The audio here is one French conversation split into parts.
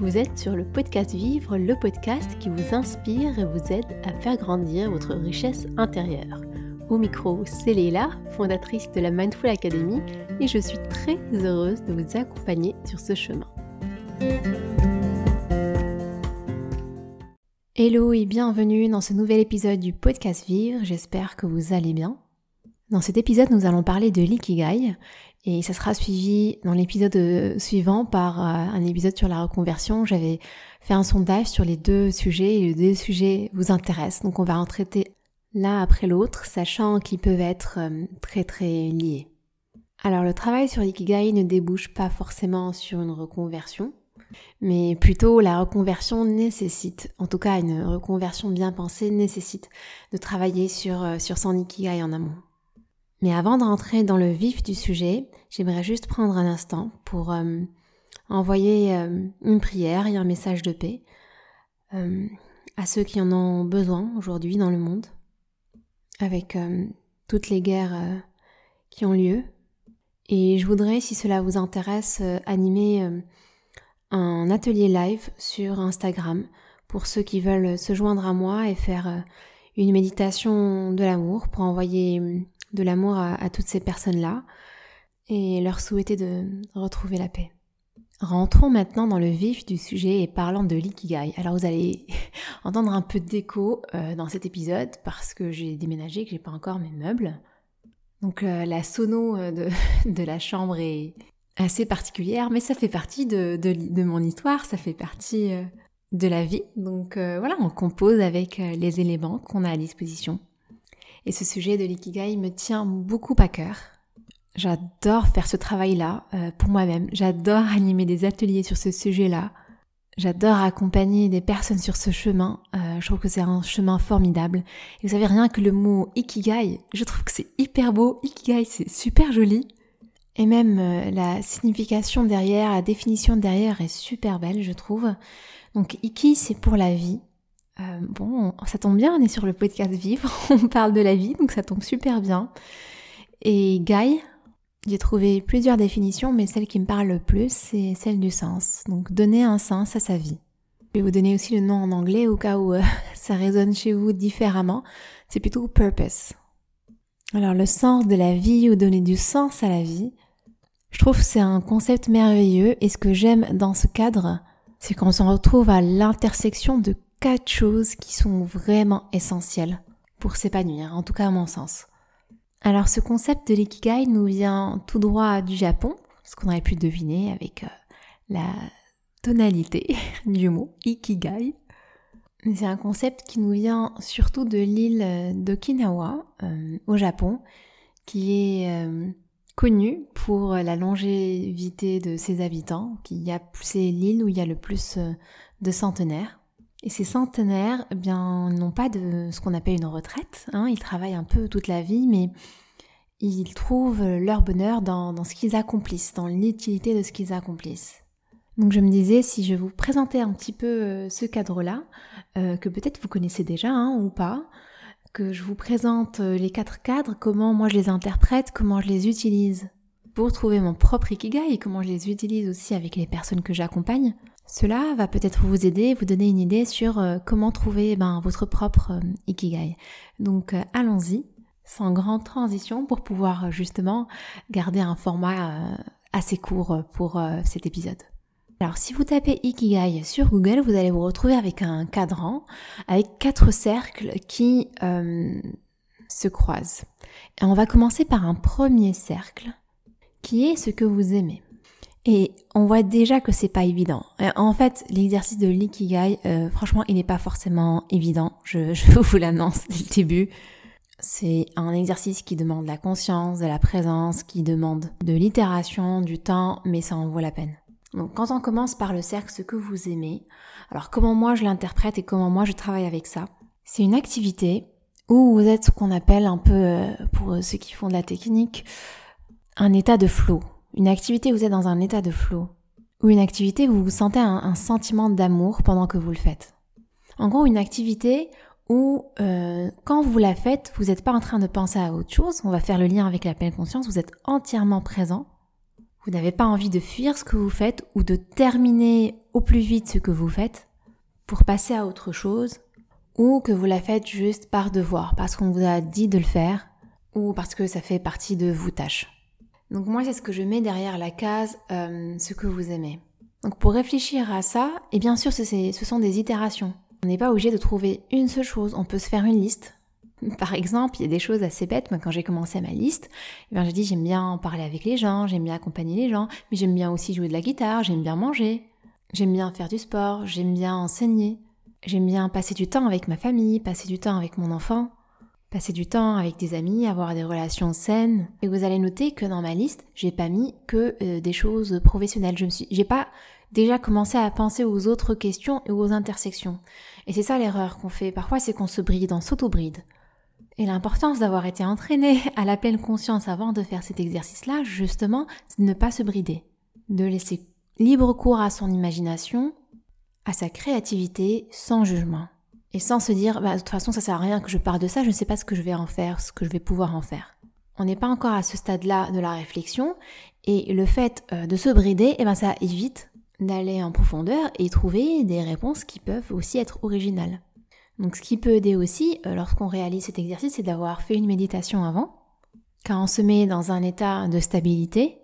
Vous êtes sur le podcast Vivre, le podcast qui vous inspire et vous aide à faire grandir votre richesse intérieure. Au micro, c'est Léla, fondatrice de la Mindful Academy, et je suis très heureuse de vous accompagner sur ce chemin. Hello et bienvenue dans ce nouvel épisode du podcast Vivre, j'espère que vous allez bien. Dans cet épisode, nous allons parler de l'ikigai et ça sera suivi dans l'épisode euh, suivant par euh, un épisode sur la reconversion. J'avais fait un sondage sur les deux sujets et les deux sujets vous intéressent. Donc on va en traiter l'un après l'autre, sachant qu'ils peuvent être euh, très très liés. Alors le travail sur l'ikigai ne débouche pas forcément sur une reconversion, mais plutôt la reconversion nécessite, en tout cas une reconversion bien pensée nécessite de travailler sur, sur son ikigai en amont. Mais avant de rentrer dans le vif du sujet, j'aimerais juste prendre un instant pour euh, envoyer euh, une prière et un message de paix euh, à ceux qui en ont besoin aujourd'hui dans le monde, avec toutes les guerres qui ont lieu. Et je voudrais, si cela vous intéresse, animer un atelier live sur Instagram pour ceux qui veulent se joindre à moi et faire une méditation de l'amour pour envoyer de l'amour à, toutes ces personnes-là et leur souhaiter de retrouver la paix. Rentrons maintenant dans le vif du sujet et parlons de l'ikigai. Alors vous allez entendre un peu d'écho euh, dans cet épisode parce que j'ai déménagé, que j'ai pas encore mes meubles. Donc euh, la sono euh, de, la chambre est assez particulière, mais ça fait partie de mon histoire, ça fait partie de la vie. Donc voilà, on compose avec les éléments qu'on a à disposition. Et ce sujet de l'ikigai me tient beaucoup à cœur. J'adore faire ce travail-là euh, pour moi-même. J'adore animer des ateliers sur ce sujet-là. J'adore accompagner des personnes sur ce chemin. Euh, je trouve que c'est un chemin formidable. Et vous savez rien que le mot ikigai, je trouve que c'est hyper beau. Ikigai, c'est super joli. Et même euh, la signification derrière, la définition derrière est super belle, je trouve. Donc iki, c'est pour la vie. Euh, bon, ça tombe bien, on est sur le podcast Vivre, on parle de la vie, donc ça tombe super bien. Et Guy, j'ai trouvé plusieurs définitions, mais celle qui me parle le plus, c'est celle du sens. Donc donner un sens à sa vie. Je vais vous donner aussi le nom en anglais au cas où euh, ça résonne chez vous différemment. C'est plutôt purpose. Alors le sens de la vie ou donner du sens à la vie, je trouve que c'est un concept merveilleux et ce que j'aime dans ce cadre, c'est qu'on se retrouve à l'intersection de quatre choses qui sont vraiment essentielles pour s'épanouir, en tout cas à mon sens. Alors ce concept de l'ikigai nous vient tout droit du Japon, ce qu'on aurait pu deviner avec euh, la tonalité du mot ikigai. C'est un concept qui nous vient surtout de l'île d'Okinawa euh, au Japon, qui est euh, connue pour la longévité de ses habitants, c'est l'île où il y a le plus de centenaires. Et ces centenaires, eh bien, n'ont pas de ce qu'on appelle une retraite. Hein. Ils travaillent un peu toute la vie, mais ils trouvent leur bonheur dans, ce qu'ils accomplissent, dans l'utilité de ce qu'ils accomplissent. Donc je me disais, si je vous présentais un petit peu euh, ce cadre-là, euh, que peut-être vous connaissez déjà hein, ou pas, que je vous présente euh, les quatre cadres, comment moi je les interprète, comment je les utilise pour trouver mon propre ikigai et comment je les utilise aussi avec les personnes que j'accompagne, cela va peut-être vous aider, vous donner une idée sur euh, comment trouver ben, votre propre euh, ikigai. Donc euh, allons-y, sans grande transition, pour pouvoir justement garder un format assez court pour cet épisode. Alors si vous tapez Ikigai sur Google, vous allez vous retrouver avec un cadran avec quatre cercles qui se croisent. Et on va commencer par un premier cercle qui est ce que vous aimez. Et on voit déjà que c'est pas évident. En fait, l'exercice de l'ikigai, euh, franchement, il n'est pas forcément évident. Je, vous l'annonce dès le début. C'est un exercice qui demande de la conscience, de la présence, qui demande de l'itération, du temps, mais ça en vaut la peine. Donc quand on commence par le cercle, ce que vous aimez, alors comment moi je l'interprète et comment moi je travaille avec ça, c'est une activité où vous êtes ce qu'on appelle un peu, euh, pour ceux qui font de la technique, un état de flow une activité où vous êtes dans un état de flow, ou une activité où vous sentez un, sentiment d'amour pendant que vous le faites. En gros, une activité où euh, quand vous la faites, vous n'êtes pas en train de penser à autre chose, on va faire le lien avec la pleine conscience, vous êtes entièrement présent vous n'avez pas envie de fuir ce que vous faites ou de terminer au plus vite ce que vous faites pour passer à autre chose, ou que vous la faites juste par devoir, parce qu'on vous a dit de le faire, ou parce que ça fait partie de vos tâches. Donc moi, c'est ce que je mets derrière la case euh, ce que vous aimez. Donc pour réfléchir à ça, et bien sûr, ce, sont des itérations. On n'est pas obligé de trouver une seule chose, on peut se faire une liste. Par exemple, il y a des choses assez bêtes. Moi, quand j'ai commencé ma liste, eh j'ai dit j'aime bien parler avec les gens, j'aime bien accompagner les gens, mais j'aime bien aussi jouer de la guitare, j'aime bien manger, j'aime bien faire du sport, j'aime bien enseigner, j'aime bien passer du temps avec ma famille, passer du temps avec mon enfant passer du temps avec des amis, avoir des relations saines. Et vous allez noter que dans ma liste, j'ai pas mis que euh, des choses professionnelles. Je me suis, j'ai pas déjà commencé à penser aux autres questions et aux intersections. Et c'est ça l'erreur qu'on fait parfois, c'est qu'on se bride, on s'auto-bride. Et l'importance d'avoir été entraîné à la pleine conscience avant de faire cet exercice-là, justement, c'est de ne pas se brider, de laisser libre cours à son imagination, à sa créativité, sans jugement. Et sans se dire, bah, de toute façon, ça sert à rien que je parle de ça, je ne sais pas ce que je vais en faire, ce que je vais pouvoir en faire. On n'est pas encore à ce stade-là de la réflexion, et le fait euh, de se brider, eh ben, ça évite d'aller en profondeur et trouver des réponses qui peuvent aussi être originales. Donc ce qui peut aider aussi euh, lorsqu'on réalise cet exercice, c'est d'avoir fait une méditation avant, car on se met dans un état de stabilité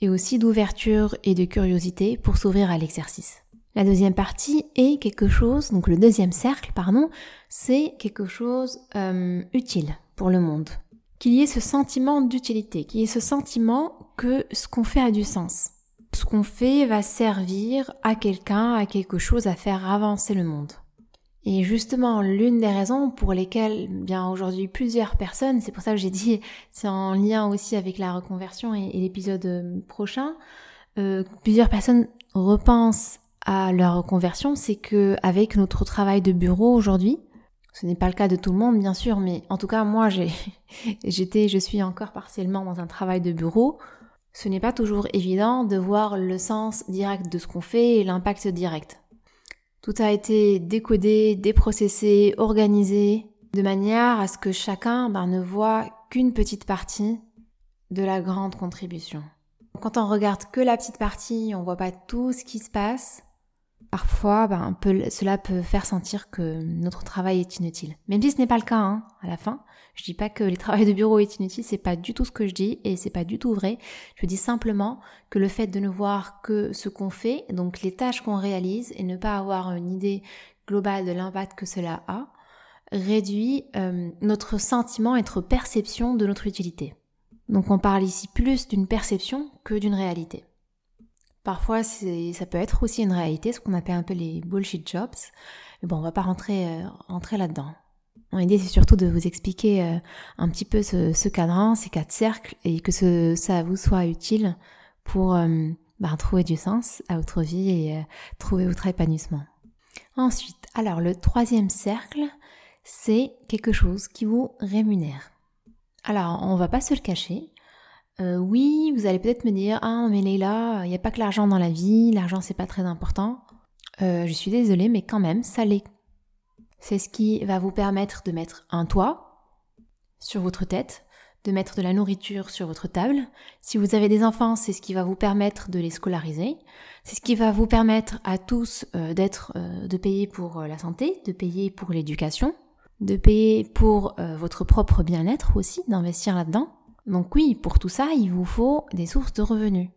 et aussi d'ouverture et de curiosité pour s'ouvrir à l'exercice. La deuxième partie est quelque chose, donc le deuxième cercle, pardon, c'est quelque chose euh, utile pour le monde. Qu'il y ait ce sentiment d'utilité, qu'il y ait ce sentiment que ce qu'on fait a du sens. Ce qu'on fait va servir à quelqu'un, à quelque chose, à faire avancer le monde. Et justement, l'une des raisons pour lesquelles, bien aujourd'hui, plusieurs personnes, c'est pour ça que j'ai dit, c'est en lien aussi avec la reconversion et, l'épisode euh, prochain, euh, plusieurs personnes repensent à leur conversion, c'est que avec notre travail de bureau aujourd'hui, ce n'est pas le cas de tout le monde bien sûr, mais en tout cas moi j'ai j'étais je suis encore partiellement dans un travail de bureau. Ce n'est pas toujours évident de voir le sens direct de ce qu'on fait et l'impact direct. Tout a été décodé, déprocessé, organisé, de manière à ce que chacun ben, ne voit qu'une petite partie de la grande contribution. Quand on regarde que la petite partie, on voit pas tout ce qui se passe, Parfois, ben, cela peut faire sentir que notre travail est inutile. Même si ce n'est pas le cas, hein, à la fin. Je dis pas que le travail de bureau est inutile, c'est pas du tout ce que je dis et c'est pas du tout vrai. Je dis simplement que le fait de ne voir que ce qu'on fait, donc les tâches qu'on réalise et ne pas avoir une idée globale de l'impact que cela a, réduit euh, notre sentiment, notre perception de notre utilité. Donc on parle ici plus d'une perception que d'une réalité. Parfois, ça peut être aussi une réalité, ce qu'on appelle un peu les bullshit jobs. Mais bon, on va pas rentrer, euh, là-dedans. Mon idée, c'est surtout de vous expliquer euh, un petit peu ce, cadran, ces quatre cercles, et que ça vous soit utile pour euh, bah, trouver du sens à votre vie et trouver votre épanouissement. Ensuite, alors le troisième cercle, c'est quelque chose qui vous rémunère. Alors, on va pas se le cacher, euh, oui, vous allez peut-être me dire Ah, mais Leila, il n'y a pas que l'argent dans la vie, l'argent c'est pas très important. Euh, je suis désolée, mais quand même, ça l'est. C'est ce qui va vous permettre de mettre un toit sur votre tête, de mettre de la nourriture sur votre table. Si vous avez des enfants, c'est ce qui va vous permettre de les scolariser. C'est ce qui va vous permettre à tous euh, d'être, de payer pour la santé, de payer pour l'éducation, de payer pour votre propre bien-être aussi, d'investir là-dedans. Donc oui, pour tout ça, il vous faut des sources de revenus.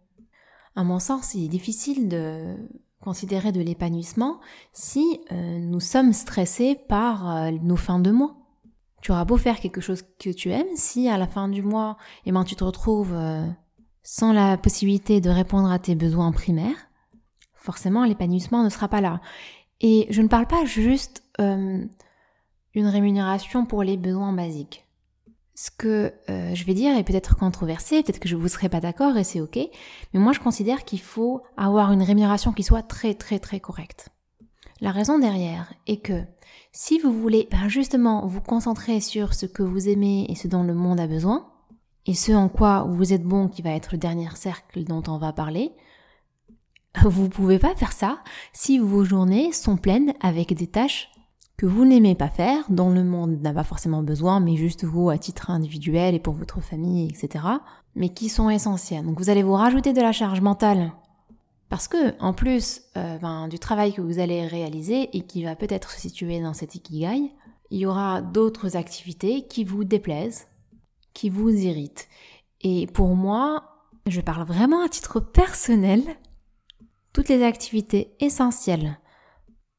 À mon sens, il est difficile de considérer de l'épanouissement si euh, nous sommes stressés par euh, nos fins de mois. Tu auras beau faire quelque chose que tu aimes, si à la fin du mois, eh ben, tu te retrouves euh, sans la possibilité de répondre à tes besoins primaires, forcément l'épanouissement ne sera pas là. Et je ne parle pas juste une rémunération pour les besoins basiques ce que euh, je vais dire est peut-être controversé, peut-être que je vous serai pas d'accord et c'est ok, mais moi je considère qu'il faut avoir une rémunération qui soit très très très correcte. La raison derrière est que si vous voulez ben justement vous concentrer sur ce que vous aimez et ce dont le monde a besoin, et ce en quoi vous êtes bon qui va être le dernier cercle dont on va parler, vous pouvez pas faire ça si vos journées sont pleines avec des tâches que vous n'aimez pas faire, dont le monde n'a pas forcément besoin, mais juste vous à titre individuel et pour votre famille, etc. mais qui sont essentielles. Donc vous allez vous rajouter de la charge mentale parce que, en plus euh, ben, du travail que vous allez réaliser et qui va peut-être se situer dans cet ikigai, il y aura d'autres activités qui vous déplaisent, qui vous irritent. Et pour moi, je parle vraiment à titre personnel, toutes les activités essentielles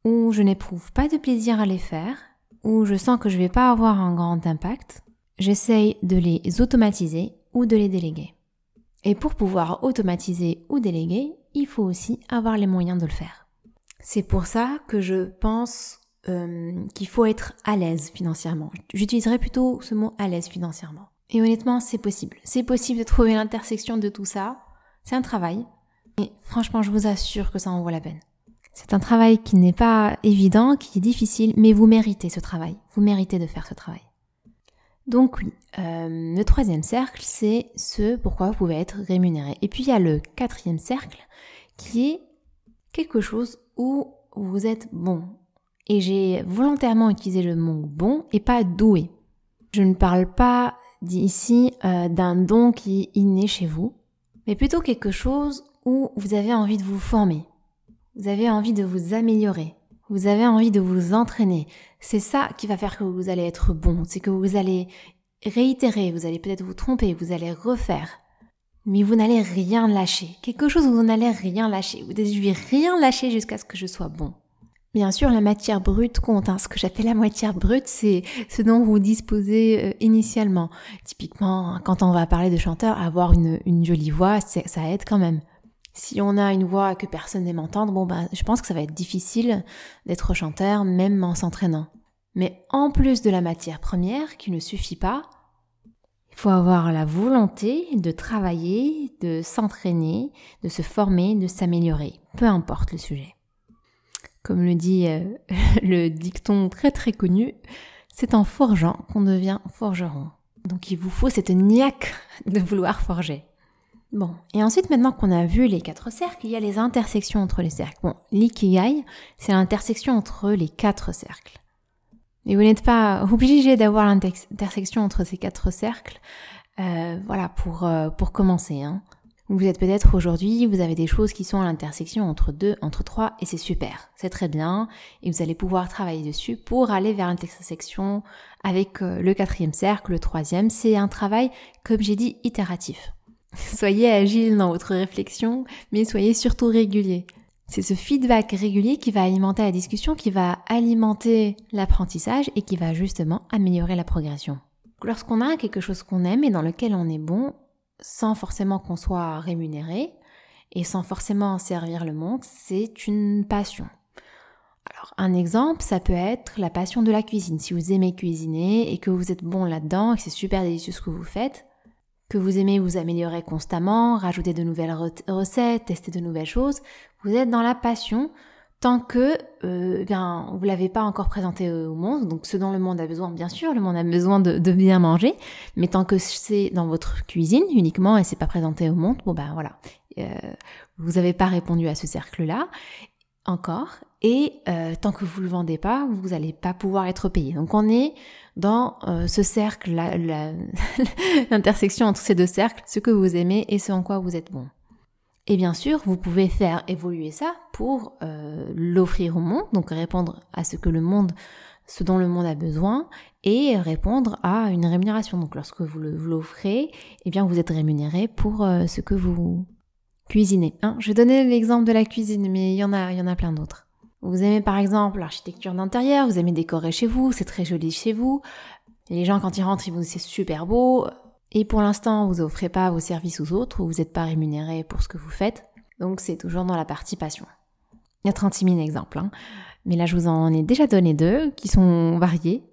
où je n'éprouve pas de plaisir à les faire, où je sens que je ne vais pas avoir un grand impact, j'essaye de les automatiser ou de les déléguer. Et pour pouvoir automatiser ou déléguer, il faut aussi avoir les moyens de le faire. C'est pour ça que je pense euh, qu'il faut être à l'aise financièrement. J'utiliserai plutôt ce mot à l'aise financièrement. Et honnêtement, c'est possible. C'est possible de trouver l'intersection de tout ça. C'est un travail. Et franchement, je vous assure que ça en vaut la peine. C'est un travail qui n'est pas évident, qui est difficile, mais vous méritez ce travail. Vous méritez de faire ce travail. Donc oui, euh, le troisième cercle, c'est ce pourquoi vous pouvez être rémunéré. Et puis il y a le quatrième cercle, qui est quelque chose où vous êtes bon. Et j'ai volontairement utilisé le mot bon et pas doué. Je ne parle pas ici euh, d'un don qui est inné chez vous, mais plutôt quelque chose où vous avez envie de vous former, vous avez envie de vous améliorer, vous avez envie de vous entraîner. C'est ça qui va faire que vous allez être bon, c'est que vous allez réitérer, vous allez peut-être vous tromper, vous allez refaire. Mais vous n'allez rien lâcher. Quelque chose où vous n'allez rien lâcher. Vous devez rien lâcher jusqu'à ce que je sois bon. Bien sûr, la matière brute compte. Hein. Ce que j'appelle la matière brute, c'est ce dont vous disposez euh, initialement. Typiquement, quand on va parler de chanteur, avoir une jolie voix, ça aide quand même. Si on a une voix que personne n'aime entendre, bon ben, je pense que ça va être difficile d'être chanteur, même en s'entraînant. Mais en plus de la matière première, qui ne suffit pas, il faut avoir la volonté de travailler, de s'entraîner, de se former, de s'améliorer, peu importe le sujet. Comme le dit euh, le dicton très très connu, c'est en forgeant qu'on devient forgeron. Donc il vous faut cette niaque de vouloir forger. Bon, et ensuite maintenant qu'on a vu les quatre cercles, il y a les intersections entre les cercles. Bon, l'ikigai, c'est l'intersection entre les quatre cercles. Et vous n'êtes pas obligé d'avoir l'intersection entre ces quatre cercles, euh, voilà, pour, euh, commencer. Hein. Vous êtes peut-être aujourd'hui, vous avez des choses qui sont à l'intersection entre deux, entre trois, et c'est super, c'est très bien, et vous allez pouvoir travailler dessus pour aller vers l'intersection avec euh, le quatrième cercle, le troisième. C'est un travail, comme j'ai dit, itératif. Soyez agile dans votre réflexion, mais soyez surtout régulier. C'est ce feedback régulier qui va alimenter la discussion, qui va alimenter l'apprentissage et qui va justement améliorer la progression. Lorsqu'on a quelque chose qu'on aime et dans lequel on est bon, sans forcément qu'on soit rémunéré et sans forcément servir le monde, c'est une passion. Alors, un exemple, ça peut être la passion de la cuisine. Si vous aimez cuisiner et que vous êtes bon là-dedans et que c'est super délicieux ce que vous faites, que vous aimez vous améliorer constamment, rajouter de nouvelles recettes, tester de nouvelles choses, vous êtes dans la passion tant que euh, bien vous l'avez pas encore présenté au monde. Donc ce dont le monde a besoin, bien sûr, le monde a besoin de, bien manger, mais tant que c'est dans votre cuisine uniquement et c'est pas présenté au monde, bon ben voilà, euh, vous n'avez pas répondu à ce cercle-là encore. Et euh, tant que vous le vendez pas, vous n'allez pas pouvoir être payé. Donc on est dans euh, ce cercle, l'intersection entre ces deux cercles, ce que vous aimez et ce en quoi vous êtes bon. Et bien sûr, vous pouvez faire évoluer ça pour euh, l'offrir au monde, donc répondre à ce que le monde, ce dont le monde a besoin, et répondre à une rémunération. Donc lorsque vous l'offrez, eh bien vous êtes rémunéré pour euh, ce que vous cuisinez. Hein Je donnais l'exemple de la cuisine, mais il y en a, il y en a plein d'autres. Vous aimez par exemple l'architecture d'intérieur, vous aimez décorer chez vous, c'est très joli chez vous. Les gens quand ils rentrent, ils vous disent c'est super beau, et pour l'instant, vous offrez pas vos services aux autres ou vous n'êtes pas rémunéré pour ce que vous faites. Donc c'est toujours dans la partie passion. Il y a 36 000 exemples, hein. mais là je vous en ai déjà donné deux qui sont variés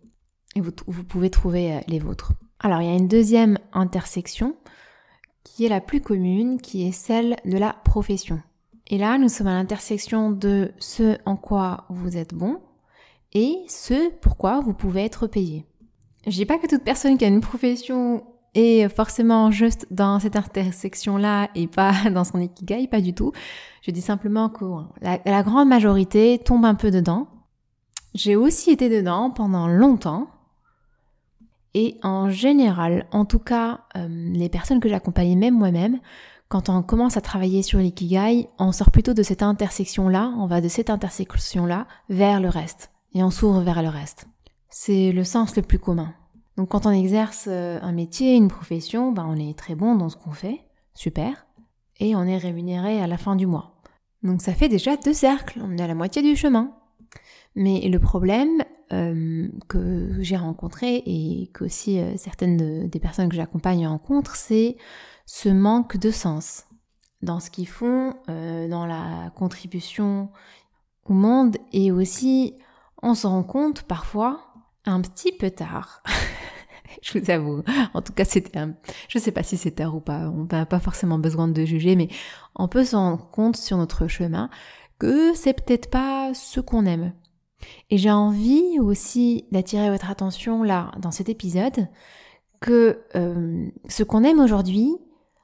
et vous, vous pouvez trouver euh, les vôtres. Alors il y a une deuxième intersection qui est la plus commune, qui est celle de la profession. Et là, nous sommes à l'intersection de ce en quoi vous êtes bon et ce pourquoi vous pouvez être payé. Je dis pas que toute personne qui a une profession et forcément juste dans cette intersection-là et pas dans son ikigai, pas du tout. Je dis simplement que la, grande majorité tombe un peu dedans. J'ai aussi été dedans pendant longtemps. Et en général, en tout cas, euh, les personnes que j'accompagne, même moi-même, quand on commence à travailler sur l'ikigai, on sort plutôt de cette intersection-là, on va de cette intersection-là vers le reste, et on s'ouvre vers le reste. C'est le sens le plus commun. Donc quand on exerce euh, un métier, une profession, ben on est très bon dans ce qu'on fait, super, et on est rémunéré à la fin du mois. Donc ça fait déjà deux cercles, on est à la moitié du chemin. Mais le problème euh, que j'ai rencontré et qu'aussi euh, certaines des personnes que j'accompagne rencontrent, c'est ce manque de sens dans ce qu'ils font, euh, dans la contribution au monde et aussi on se rend compte parfois un petit peu tard. je vous avoue. En tout cas, c'était un... je sais pas si c'est tard ou pas. On n'a pas forcément besoin de juger, mais on peut se rendre compte sur notre chemin que c'est peut-être pas ce qu'on aime. Et j'ai envie aussi d'attirer votre attention là, dans cet épisode, que euh, ce qu'on aime aujourd'hui,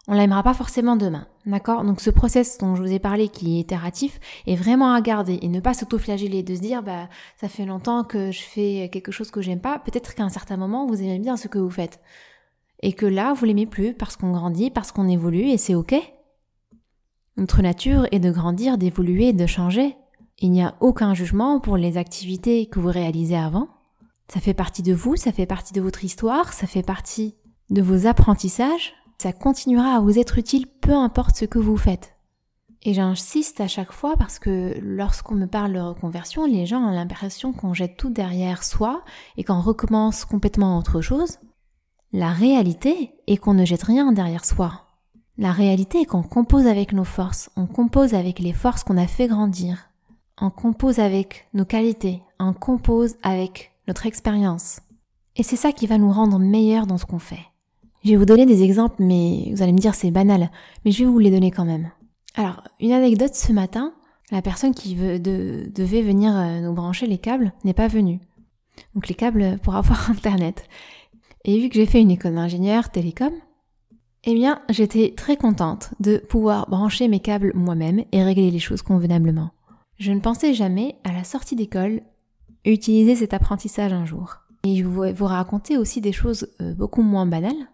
on l'aimera pas forcément demain. D'accord? Donc ce process dont je vous ai parlé qui est itératif est vraiment à garder et ne pas s'auto-flageller, de se dire bah ça fait longtemps que je fais quelque chose que j'aime pas, peut-être qu'à un certain moment vous aimez bien ce que vous faites. Et que là vous l'aimez plus parce qu'on grandit, parce qu'on évolue et c'est ok. Notre nature est de grandir, d'évoluer, de changer. Il n'y a aucun jugement pour les activités que vous réalisez avant. Ça fait partie de vous, ça fait partie de votre histoire, ça fait partie de vos apprentissages. Ça continuera à vous être utile peu importe ce que vous faites. Et j'insiste à chaque fois parce que lorsqu'on me parle de reconversion, les gens ont l'impression qu'on jette tout derrière soi et qu'on recommence complètement autre chose. La réalité est qu'on ne jette rien derrière soi. La réalité est qu'on compose avec nos forces, on compose avec les forces qu'on a fait grandir on compose avec nos qualités, on compose avec notre expérience. Et c'est ça qui va nous rendre meilleurs dans ce qu'on fait. Je vais vous donner des exemples, mais vous allez me dire c'est banal, mais je vais vous les donner quand même. Alors, une anecdote ce matin, la personne qui devait venir euh, nous brancher les câbles n'est pas venue. Donc les câbles pour avoir Internet. Et vu que j'ai fait une école d'ingénieur télécom, eh bien, j'étais très contente de pouvoir brancher mes câbles moi-même et régler les choses convenablement. Je ne pensais jamais, à la sortie d'école, utiliser cet apprentissage un jour. Et je vais vous raconter aussi des choses euh, beaucoup moins banales.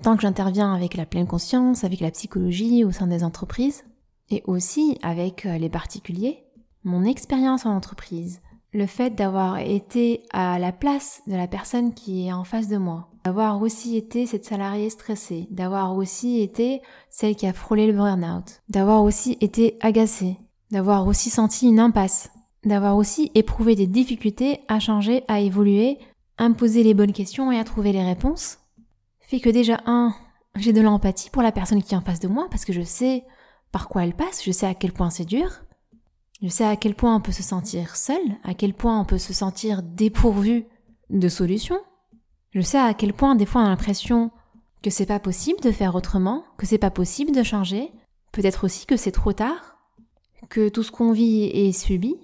Tant que j'interviens avec la pleine conscience, avec la psychologie au sein des entreprises, et aussi avec euh, les particuliers, mon expérience en entreprise, le fait d'avoir été à la place de la personne qui est en face de moi, d'avoir aussi été cette salariée stressée, d'avoir aussi été celle qui a frôlé le burn-out, d'avoir aussi été agacée, d'avoir aussi senti une impasse, d'avoir aussi éprouvé des difficultés à changer, à évoluer, à me poser les bonnes questions et à trouver les réponses, que déjà, un, j'ai de l'empathie pour la personne qui est en face de moi parce que je sais par quoi elle passe, je sais à quel point c'est dur, je sais à quel point on peut se sentir seul, à quel point on peut se sentir dépourvu de solutions, je sais à quel point des fois on a l'impression que c'est pas possible de faire autrement, que c'est pas possible de changer, peut-être aussi que c'est trop tard, que tout ce qu'on vit est subi,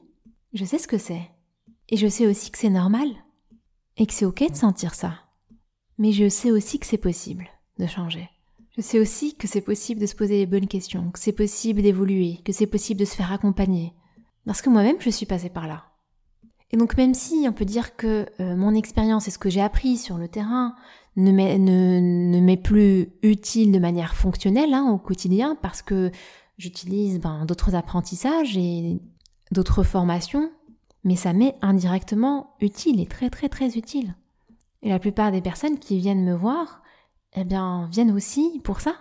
je sais ce que c'est. Et je sais aussi que c'est normal. Et que c'est ok de sentir ça. Mais je sais aussi que c'est possible de changer. Je sais aussi que c'est possible de se poser les bonnes questions, que c'est possible d'évoluer, que c'est possible de se faire accompagner. Parce que moi-même, je suis passée par là. Et donc même si on peut dire que euh, mon expérience et ce que j'ai appris sur le terrain ne m'est, plus utile de manière fonctionnelle hein, au quotidien, parce que j'utilise ben, d'autres apprentissages et d'autres formations, mais ça m'est indirectement utile et très très très utile. Et la plupart des personnes qui viennent me voir, eh bien, viennent aussi pour ça.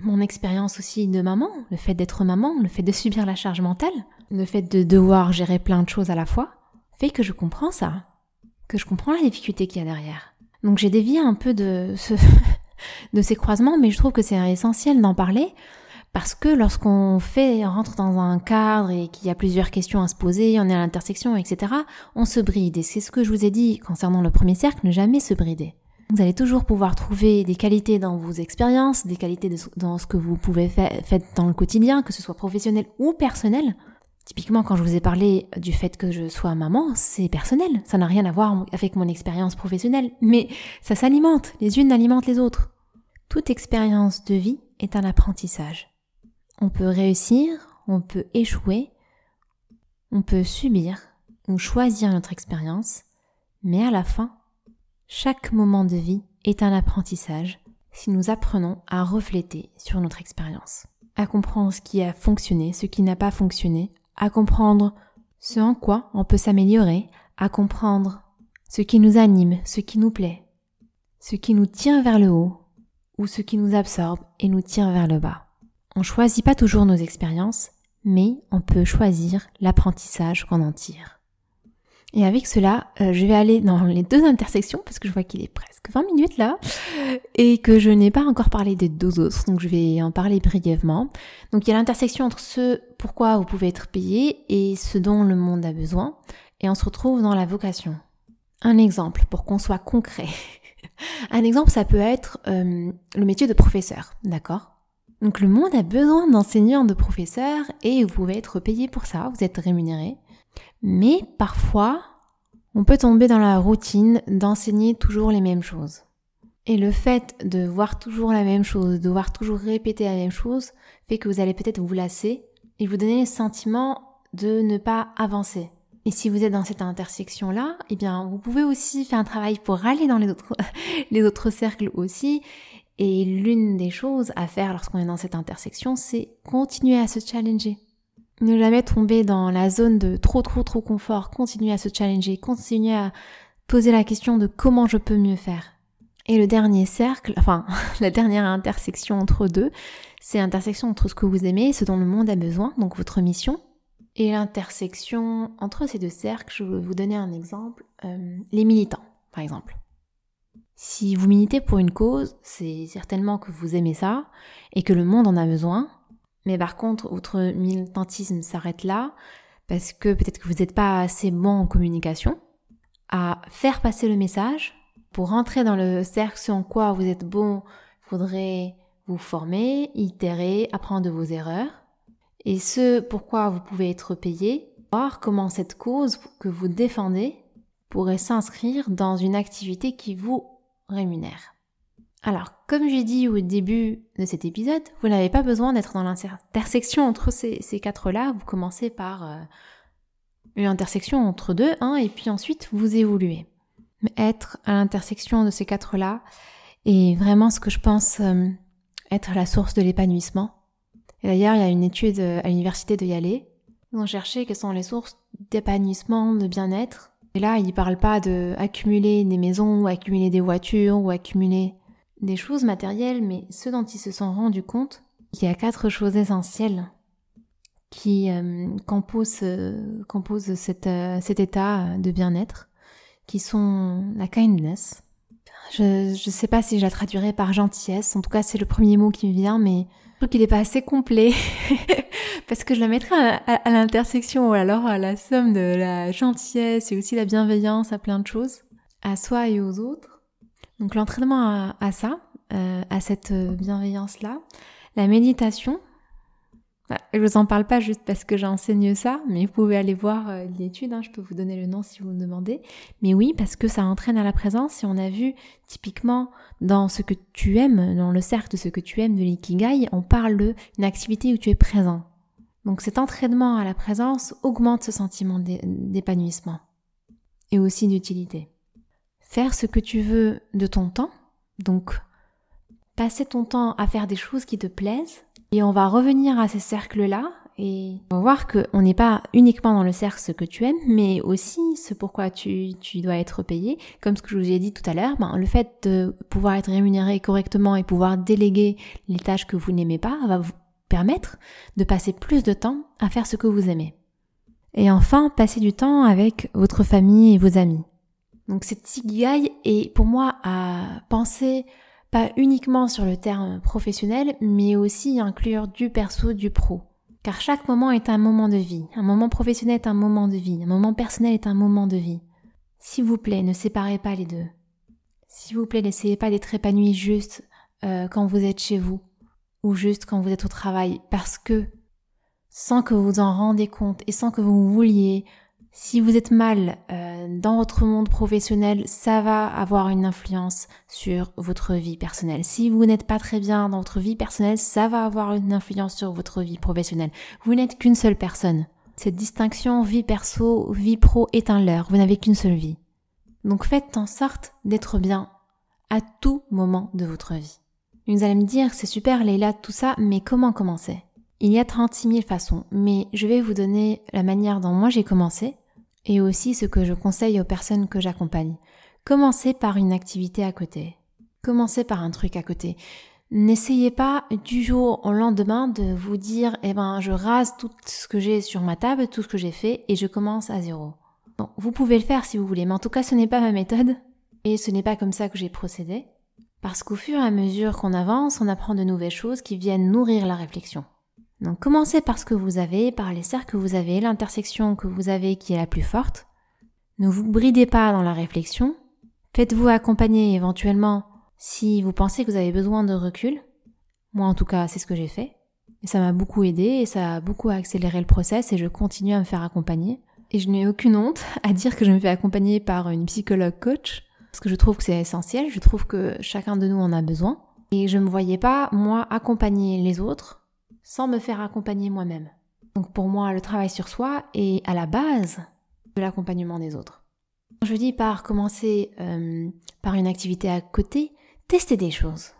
Mon expérience aussi de maman, le fait d'être maman, le fait de subir la charge mentale, le fait de devoir gérer plein de choses à la fois, fait que je comprends ça, que je comprends la difficulté qu'il y a derrière. Donc j'ai dévié un peu de, de ces croisements, mais je trouve que c'est essentiel d'en parler parce que lorsqu'on fait, on rentre dans un cadre et qu'il y a plusieurs questions à se poser, on est à l'intersection, etc., on se bride. Et c'est ce que je vous ai dit concernant le premier cercle, ne jamais se brider. Vous allez toujours pouvoir trouver des qualités dans vos expériences, des qualités dans ce que vous pouvez faire dans le quotidien, que ce soit professionnel ou personnel. Typiquement, quand je vous ai parlé du fait que je sois maman, c'est personnel. Ça n'a rien à voir avec mon expérience professionnelle. Mais ça s'alimente. Les unes alimentent les autres. Toute expérience de vie est un apprentissage. On peut réussir, on peut échouer, on peut subir ou choisir notre expérience, mais à la fin, Chaque moment de vie est un apprentissage si nous apprenons à refléter sur notre expérience, à comprendre ce qui a fonctionné, ce qui n'a pas fonctionné, à comprendre ce en quoi on peut s'améliorer, à comprendre ce qui nous anime, ce qui nous plaît, ce qui nous tient vers le haut ou ce qui nous absorbe et nous tire vers le bas. On choisit pas toujours nos expériences, mais on peut choisir l'apprentissage qu'on en tire. Et avec cela, euh, je vais aller dans les deux intersections parce que je vois qu'il est presque 20 minutes là et que je n'ai pas encore parlé des deux autres, donc je vais en parler brièvement. Donc il y a l'intersection entre ce pourquoi vous pouvez être payé et ce dont le monde a besoin et on se retrouve dans la vocation. Un exemple pour qu'on soit concret. Un exemple, ça peut être euh, le métier de professeur, d'accord? Donc le monde a besoin d'enseignants, de professeurs et vous pouvez être payé pour ça, vous êtes rémunéré. Mais parfois, on peut tomber dans la routine d'enseigner toujours les mêmes choses. Et le fait de voir toujours la même chose, de voir toujours répéter la même chose, fait que vous allez peut-être vous lasser et vous donner le sentiment de ne pas avancer. Et si vous êtes dans cette intersection-là, eh bien, vous pouvez aussi faire un travail pour aller dans les autres, les autres cercles aussi. Et l'une des choses à faire lorsqu'on est dans cette intersection, c'est continuer à se challenger. Ne jamais tomber dans la zone de trop trop trop confort, continuer à se challenger, continuer à poser la question de comment je peux mieux faire. Et le dernier cercle, enfin la dernière intersection entre deux, c'est l'intersection entre ce que vous aimez et ce dont le monde a besoin, donc votre mission. Et l'intersection entre ces deux cercles, je vais vous donner un exemple, euh, les militants, par exemple. Si vous militez pour une cause, c'est certainement que vous aimez ça et que le monde en a besoin, mais par contre, votre militantisme s'arrête là parce que peut-être que vous n'êtes pas assez bon en communication à faire passer le message. Pour rentrer dans le cercle en quoi vous êtes bon, il faudrait vous former, itérer, apprendre de vos erreurs. Et ce pourquoi vous pouvez être payé, voir comment cette cause que vous défendez pourrait s'inscrire dans une activité qui vous rémunère. Alors, comme j'ai dit au début de cet épisode, vous n'avez pas besoin d'être dans l'intersection entre ces, quatre-là. Vous commencez par euh, une intersection entre deux, et puis ensuite vous évoluez. Mais être à l'intersection de ces quatre-là est vraiment ce que je pense euh, être la source de l'épanouissement. D'ailleurs, il y a une étude euh, à l'université de Yale. Ils ont cherché quelles sont les sources d'épanouissement, de bien-être. Et là, ils ne parlent pas de accumuler des maisons, ou accumuler des voitures, ou accumuler des choses matérielles, mais ceux dont ils se sont rendus compte qu'il y a quatre choses essentielles qui euh, composent, euh, euh, cet état de bien-être, qui sont la kindness. Je ne sais pas si je la traduirais par gentillesse, en tout cas c'est le premier mot qui me vient, mais je trouve qu'il n'est pas assez complet, parce que je la mettrais à, l'intersection ou alors à la somme de la gentillesse et aussi la bienveillance à plein de choses, à soi et aux autres. Donc l'entraînement à, ça, euh, à cette bienveillance-là, la méditation, bah, je vous en parle pas juste parce que j'enseigne ça, mais vous pouvez aller voir euh, l'étude, hein, je peux vous donner le nom si vous me demandez. Mais oui, parce que ça entraîne à la présence et on a vu typiquement dans ce que tu aimes, dans le cercle de ce que tu aimes de l'ikigai, on parle d'une activité où tu es présent. Donc cet entraînement à la présence augmente ce sentiment d'épanouissement et aussi d'utilité faire ce que tu veux de ton temps, donc passer ton temps à faire des choses qui te plaisent, et on va revenir à ces cercles-là, et on va voir qu'on n'est pas uniquement dans le cercle ce que tu aimes, mais aussi ce pourquoi tu, tu dois être payé. Comme ce que je vous ai dit tout à l'heure, ben, le fait de pouvoir être rémunéré correctement et pouvoir déléguer les tâches que vous n'aimez pas va permettre de passer plus de temps à faire ce que vous aimez. Et enfin, passer du temps avec votre famille et vos amis. Donc cette ikigai est pour moi à penser pas uniquement sur le terme professionnel, mais aussi inclure du perso, du pro. Car chaque moment est un moment de vie. Un moment professionnel est un moment de vie. Un moment personnel est un moment de vie. S'il vous plaît, ne séparez pas les deux. S'il vous plaît, n'essayez pas d'être épanoui juste euh, quand vous êtes chez vous juste quand vous êtes au travail, parce que sans que vous en rendez compte et sans que vous vouliez, si vous êtes mal euh, dans votre monde professionnel, ça va avoir une influence sur votre vie personnelle. Si vous n'êtes pas très bien dans votre vie personnelle, ça va avoir une influence sur votre vie professionnelle. Vous n'êtes qu'une seule personne. Cette distinction vie perso, vie pro est un leurre. Vous n'avez qu'une seule vie. Donc faites en sorte d'être bien à tout moment de votre vie. Vous allez me dire, c'est super Leila, tout ça, mais comment commencer? Il y a 36 000 façons, mais je vais vous donner la manière dont moi j'ai commencé et aussi ce que je conseille aux personnes que j'accompagne. Commencez par une activité à côté. Commencez par un truc à côté. N'essayez pas du jour au lendemain de vous dire, eh ben, je rase tout ce que j'ai sur ma table, tout ce que j'ai fait, et je commence à zéro. Bon, vous pouvez le faire si vous voulez, mais en tout cas, ce n'est pas ma méthode, et ce n'est pas comme ça que j'ai procédé. Parce qu'au fur et à mesure qu'on avance, on apprend de nouvelles choses qui viennent nourrir la réflexion. Donc commencez par ce que vous avez, par les cercles que vous avez, l'intersection que vous avez qui est la plus forte. Ne vous bridez pas dans la réflexion. Faites-vous accompagner éventuellement si vous pensez que vous avez besoin de recul. Moi en tout cas, c'est ce que j'ai fait. Et ça m'a beaucoup aidé et ça a beaucoup accéléré le process et je continue à me faire accompagner. Et je n'ai aucune honte à dire que je me fais accompagner par une psychologue coach parce que je trouve que c'est essentiel, je trouve que chacun de nous en a besoin. Et je me voyais pas, moi, accompagner les autres sans me faire accompagner moi-même. Donc pour moi, le travail sur soi est à la base de l'accompagnement des autres. Je dis par commencer euh, par une activité à côté, tester des choses.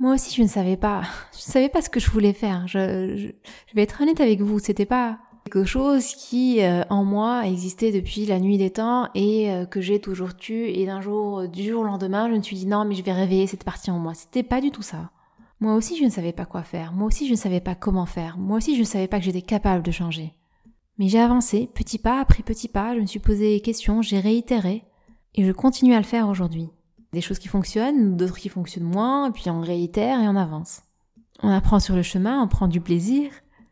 Moi aussi, je ne savais pas, je ne savais pas ce que je voulais faire. Je, je vais être honnête avec vous, c'était pas quelque chose qui euh, en moi existait depuis la nuit des temps et euh, que j'ai toujours tué et d'un jour euh, du jour au lendemain je me suis dit non mais je vais réveiller cette partie en moi. C'était pas du tout ça. Moi aussi je ne savais pas quoi faire. Moi aussi je ne savais pas comment faire. Moi aussi je ne savais pas que j'étais capable de changer. Mais j'ai avancé petit pas après petit pas je me suis posé des questions j'ai réitéré et je continue à le faire aujourd'hui. Des choses qui fonctionnent d'autres qui fonctionnent moins puis on réitère et on avance. On apprend sur le chemin on prend du plaisir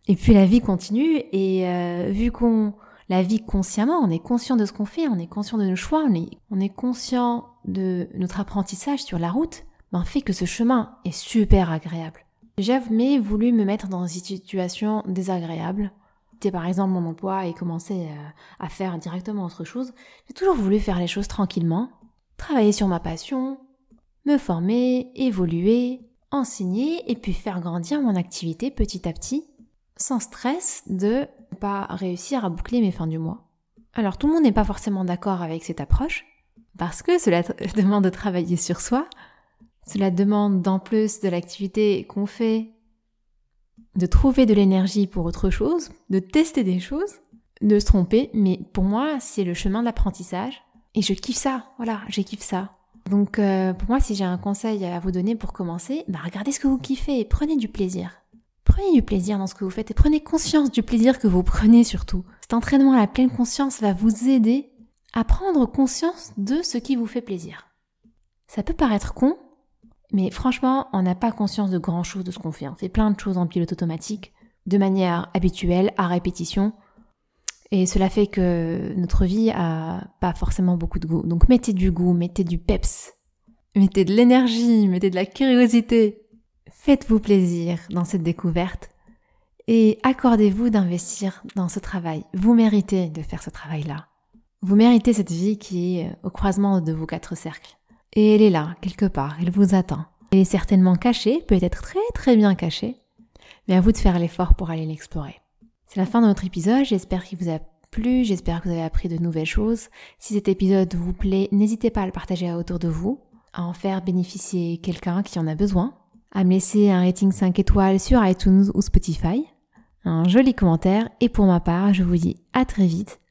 et puis la vie continue et euh, vu qu'on la vie consciemment, on est conscient de ce qu'on fait, on est conscient de nos choix, on est, on est conscient de notre apprentissage sur la route, ben fait que ce chemin est super agréable. J'ai jamais voulu me mettre dans une situation désagréable. C'était par exemple mon emploi et commencer euh, à faire directement autre chose. J'ai toujours voulu faire les choses tranquillement, travailler sur ma passion, me former, évoluer, enseigner et puis faire grandir mon activité petit à petit sans stress de pas réussir à boucler mes fins du mois. Alors tout le monde n'est pas forcément d'accord avec cette approche, parce que cela demande de travailler sur soi, cela demande d'en plus de l'activité qu'on fait, de trouver de l'énergie pour autre chose, de tester des choses, de se tromper, mais pour moi c'est le chemin d'apprentissage, et je kiffe ça, voilà, j'ai kiffe ça. Donc euh, pour moi si j'ai un conseil à vous donner pour commencer, bah regardez ce que vous kiffez et prenez du plaisir. Prenez du plaisir dans ce que vous faites et prenez conscience du plaisir que vous prenez surtout. Cet entraînement à la pleine conscience va vous aider à prendre conscience de ce qui vous fait plaisir. Ça peut paraître con, mais franchement, on n'a pas conscience de grand chose de ce qu'on fait. On fait plein de choses en pilote automatique, de manière habituelle, à répétition. Et cela fait que notre vie a pas forcément beaucoup de goût. Donc mettez du goût, mettez du peps, mettez de l'énergie, mettez de la curiosité, Faites-vous plaisir dans cette découverte et accordez-vous d'investir dans ce travail. Vous méritez de faire ce travail-là. Vous méritez cette vie qui est au croisement de vos quatre cercles. Et elle est là, quelque part, elle vous attend. Elle est certainement cachée, peut-être très très bien cachée, mais à vous de faire l'effort pour aller l'explorer. C'est la fin de notre épisode, j'espère qu'il vous a plu, j'espère que vous avez appris de nouvelles choses. Si cet épisode vous plaît, n'hésitez pas à le partager autour de vous, à en faire bénéficier quelqu'un qui en a besoin à me laisser un rating 5 étoiles sur iTunes ou Spotify, un joli commentaire. Et pour ma part, je vous dis à très vite